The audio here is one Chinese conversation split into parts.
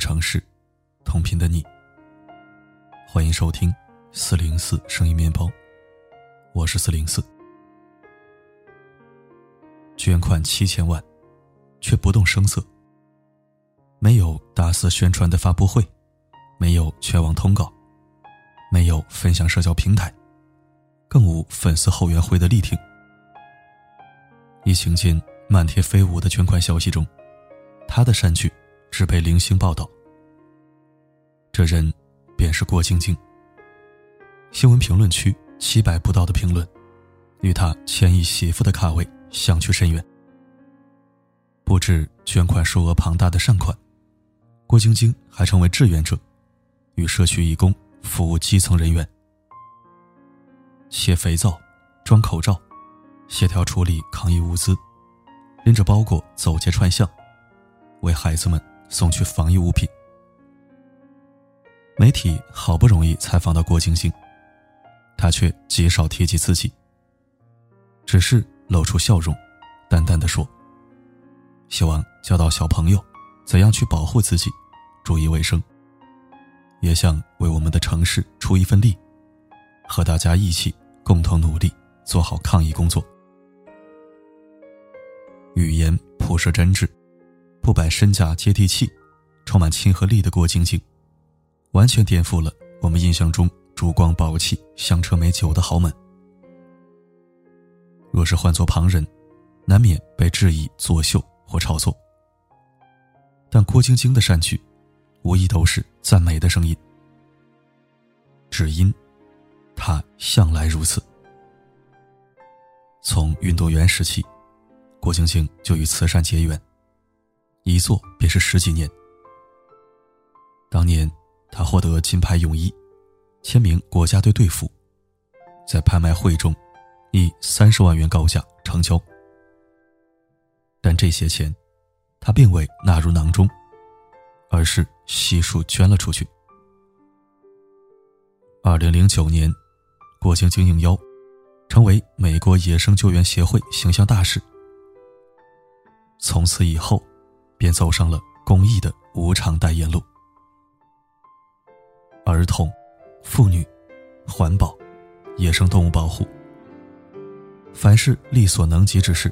城市，同频的你。欢迎收听四零四声音面包，我是四零四。捐款七千万，却不动声色。没有大肆宣传的发布会，没有全网通告，没有分享社交平台，更无粉丝后援会的力挺。疫情间漫天飞舞的捐款消息中，他的善举是被零星报道。这人便是郭晶晶。新闻评论区七百不到的评论，与他千亿媳妇的卡位相去甚远。不止捐款数额庞大的善款，郭晶晶还成为志愿者，与社区义工服务基层人员，卸肥皂、装口罩、协调处理抗疫物资，拎着包裹走街串巷，为孩子们送去防疫物品。媒体好不容易采访到郭晶晶。他却极少提及自己，只是露出笑容，淡淡的说：“希望教导小朋友怎样去保护自己，注意卫生，也想为我们的城市出一份力，和大家一起共同努力，做好抗疫工作。”语言朴实真挚，不摆身价接地气，充满亲和力的郭晶晶，完全颠覆了我们印象中。珠光宝气、香车美酒的豪门，若是换做旁人，难免被质疑作秀或炒作。但郭晶晶的善举，无疑都是赞美的声音，只因她向来如此。从运动员时期，郭晶晶就与慈善结缘，一做便是十几年。当年，他获得金牌泳衣。签名国家队队服，在拍卖会中以三十万元高价成交。但这些钱，他并未纳入囊中，而是悉数捐了出去。二零零九年，郭晶晶应邀成为美国野生救援协会形象大使，从此以后，便走上了公益的无偿代言路。儿童。妇女、环保、野生动物保护，凡是力所能及之事，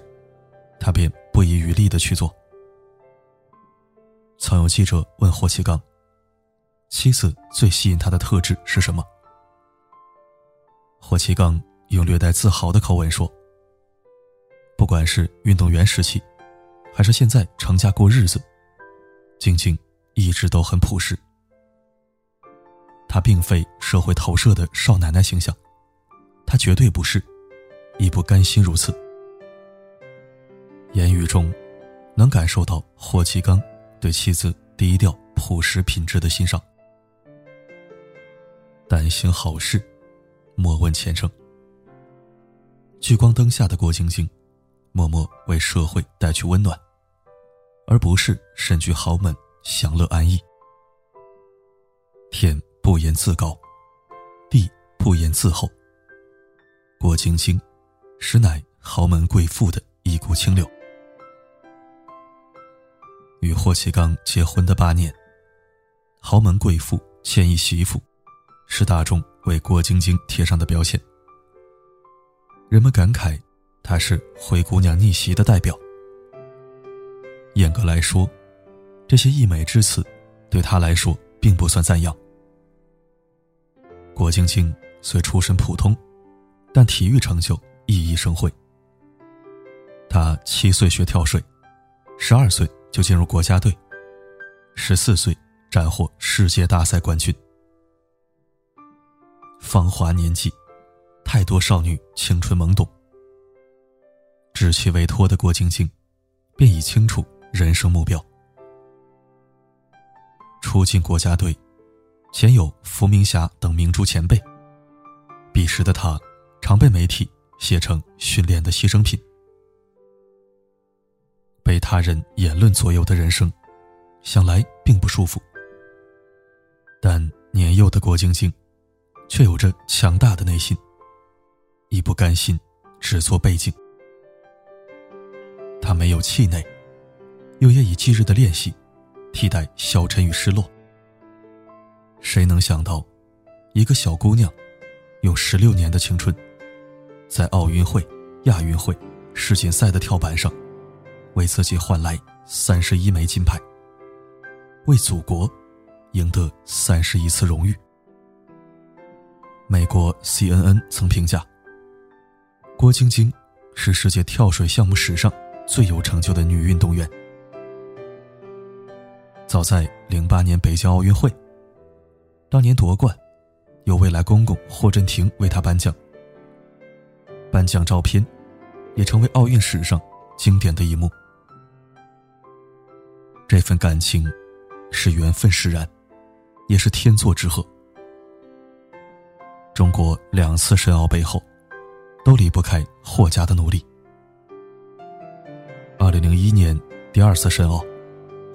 他便不遗余力的去做。曾有记者问霍启刚：“妻子最吸引他的特质是什么？”霍启刚用略带自豪的口吻说：“不管是运动员时期，还是现在成家过日子，晶晶一直都很朴实。”她并非社会投射的少奶奶形象，她绝对不是，亦不甘心如此。言语中，能感受到霍启刚对妻子低调朴实品质的欣赏。但行好事，莫问前程。聚光灯下的郭晶晶，默默为社会带去温暖，而不是身居豪门享乐安逸。天。不言自高，地不言自厚。郭晶晶，实乃豪门贵妇的一股清流。与霍启刚结婚的八年，豪门贵妇、千亿媳妇，是大众为郭晶晶贴上的标签。人们感慨，她是灰姑娘逆袭的代表。严格来说，这些溢美之词，对她来说并不算赞扬。郭晶晶虽出身普通，但体育成就熠熠生辉。她七岁学跳水，十二岁就进入国家队，十四岁斩获世界大赛冠军。芳华年纪，太多少女青春懵懂。稚气未脱的郭晶晶，便已清楚人生目标。出进国家队。前有伏明霞等明珠前辈，彼时的他常被媒体写成训练的牺牲品。被他人言论左右的人生，想来并不舒服。但年幼的郭晶晶，却有着强大的内心，亦不甘心只做背景。他没有气馁，又夜以继日的练习，替代消沉与失落。谁能想到，一个小姑娘，用十六年的青春，在奥运会、亚运会、世锦赛的跳板上，为自己换来三十一枚金牌，为祖国赢得三十一次荣誉。美国 CNN 曾评价，郭晶晶是世界跳水项目史上最有成就的女运动员。早在零八年北京奥运会。当年夺冠，由未来公公霍震霆为他颁奖。颁奖照片，也成为奥运史上经典的一幕。这份感情，是缘分使然，也是天作之合。中国两次申奥背后，都离不开霍家的努力。二零零一年第二次申奥，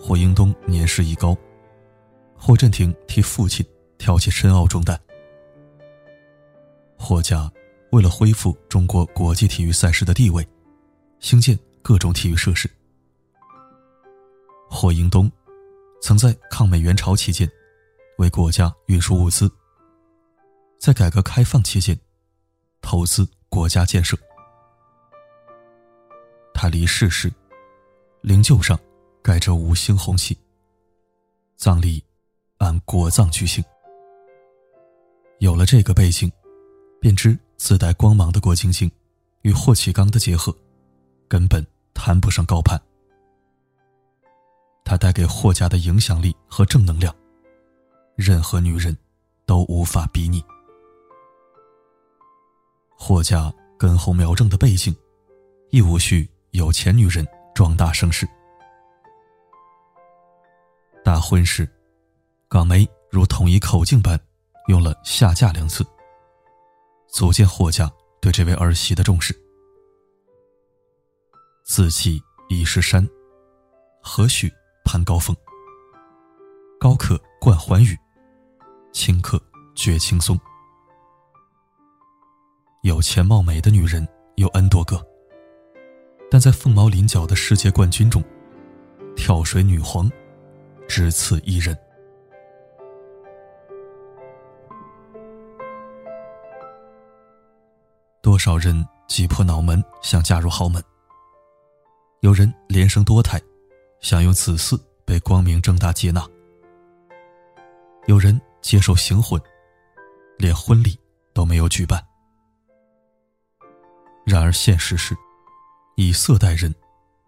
霍英东年事已高，霍震霆替父亲。挑起深奥重担，霍家为了恢复中国国际体育赛事的地位，兴建各种体育设施。霍英东曾在抗美援朝期间为国家运输物资，在改革开放期间投资国家建设。他离世时，灵柩上盖着五星红旗，葬礼按国葬举行。有了这个背景，便知自带光芒的郭晶晶与霍启刚的结合，根本谈不上高攀。他带给霍家的影响力和正能量，任何女人都无法比拟。霍家根红苗正的背景，亦无需有钱女人壮大声势。大婚时，港媒如统一口径般。用了“下嫁”两字，足见霍家对这位儿媳的重视。自弃已是山，何须攀高峰？高客冠寰宇，轻客绝青松。有钱貌美的女人有 N 多个，但在凤毛麟角的世界冠军中，跳水女皇只此一人。多少人挤破脑门想嫁入豪门？有人连生多胎，想用子嗣被光明正大接纳；有人接受行婚，连婚礼都没有举办。然而现实是，以色待人，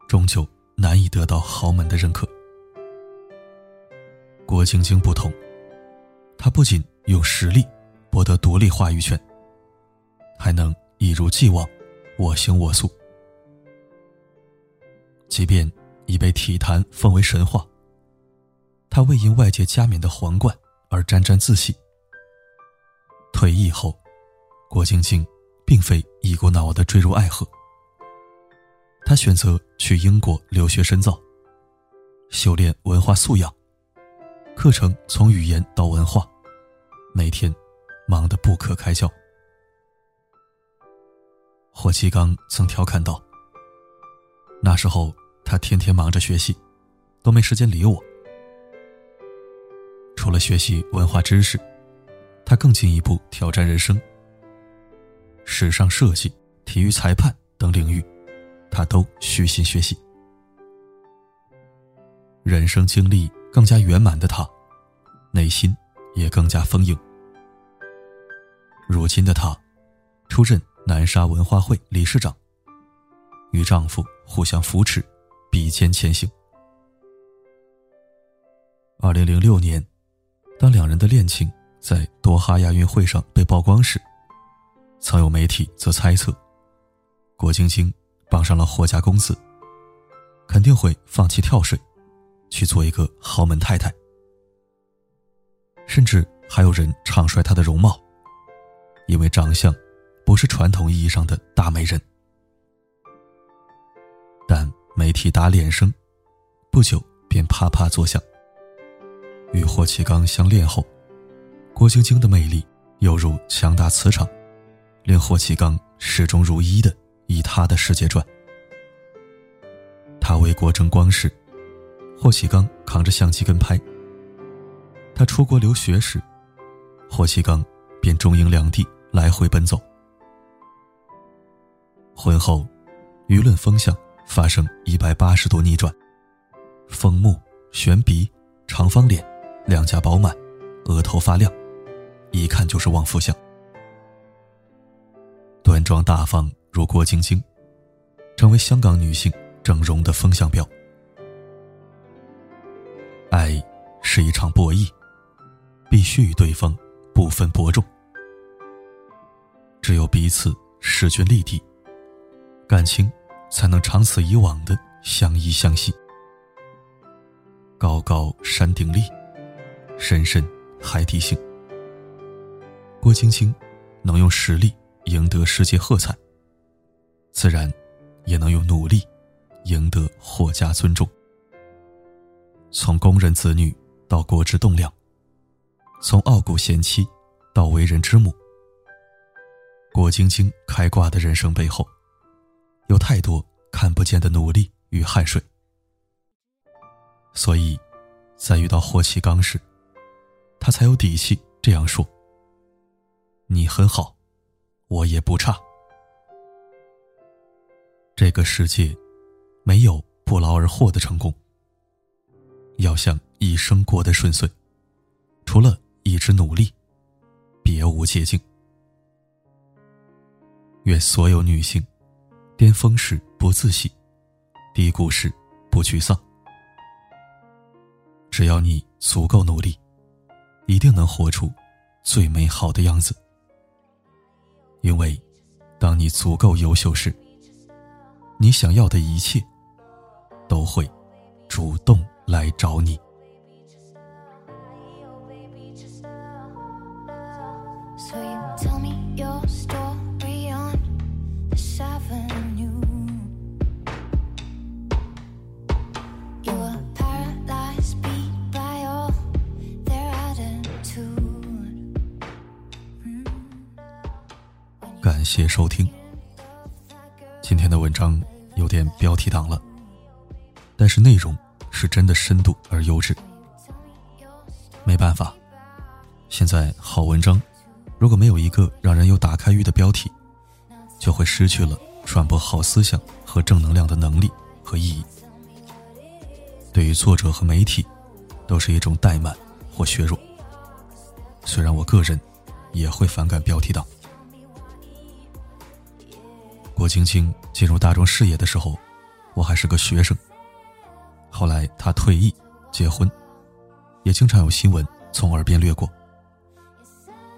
终究难以得到豪门的认可。郭晶晶不同，她不仅用实力博得独立话语权，还能。一如既往，我行我素。即便已被体坛奉为神话，他未因外界加冕的皇冠而沾沾自喜。退役后，郭晶晶并非一股脑的坠入爱河，他选择去英国留学深造，修炼文化素养，课程从语言到文化，每天忙得不可开交。霍启刚曾调侃道：“那时候他天天忙着学习，都没时间理我。除了学习文化知识，他更进一步挑战人生。时尚设计、体育裁判等领域，他都虚心学习。人生经历更加圆满的他，内心也更加丰盈。如今的他，出任。”南沙文化会理事长，与丈夫互相扶持，比肩前行。二零零六年，当两人的恋情在多哈亚运会上被曝光时，曾有媒体则猜测，郭晶晶傍上了霍家公子，肯定会放弃跳水，去做一个豪门太太。甚至还有人唱衰她的容貌，因为长相。不是传统意义上的大美人，但媒体打脸声，不久便啪啪作响。与霍启刚相恋后，郭晶晶的魅力犹如强大磁场，令霍启刚始终如一的以他的世界转。他为国争光时，霍启刚扛着相机跟拍。他出国留学时，霍启刚便中英两地来回奔走。婚后，舆论风向发生一百八十度逆转，丰目、悬鼻、长方脸，两颊饱满，额头发亮，一看就是旺夫相。端庄大方如郭晶晶，成为香港女性整容的风向标。是一场博弈。必须与对方不分伯仲，只有彼此势均力敌，感情才能长此以往的相依相惜。高高山顶立，深深海底行。郭晶晶能用实力赢得世界喝彩，自然也能用努力赢得霍家尊重。从工人子女到国之栋梁。从傲骨贤妻到为人之母，郭晶晶开挂的人生背后，有太多看不见的努力与汗水。所以，在遇到霍启刚时，他才有底气这样说：“你很好，我也不差。这个世界，没有不劳而获的成功。要想一生过得顺遂，除了……”一直努力，别无捷径。愿所有女性，巅峰时不自信，低谷时不沮丧。只要你足够努力，一定能活出最美好的样子。因为，当你足够优秀时，你想要的一切都会主动来找你。感谢收听。今天的文章有点标题党了，但是内容是真的深度而优质。没办法，现在好文章。如果没有一个让人有打开欲的标题，就会失去了传播好思想和正能量的能力和意义。对于作者和媒体，都是一种怠慢或削弱。虽然我个人也会反感标题党。郭晶晶进入大众视野的时候，我还是个学生。后来她退役、结婚，也经常有新闻从耳边掠过。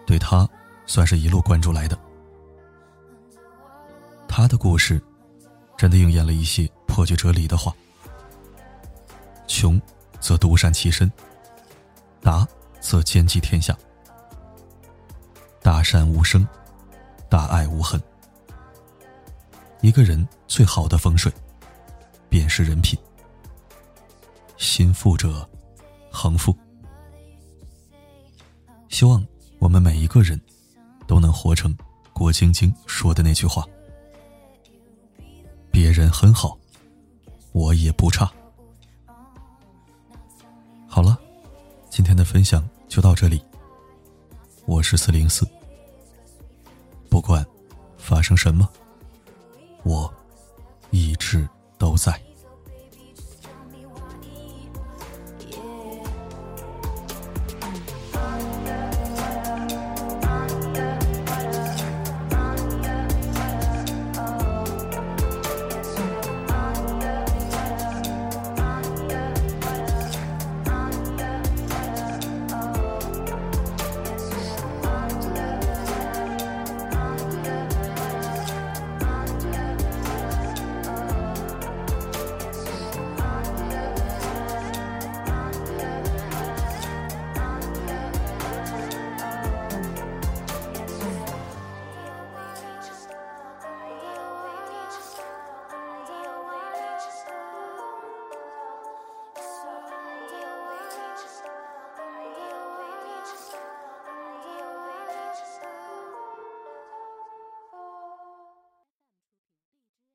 对他，算是一路关注来的。他的故事，真的应验了一些破局哲理的话：穷，则独善其身；达，则兼济天下；大善无声，大爱无痕。一个人最好的风水，便是人品。心富者，恒富。希望。我们每一个人都能活成郭晶晶说的那句话：“别人很好，我也不差。”好了，今天的分享就到这里。我是四零四，不管发生什么，我一直都在。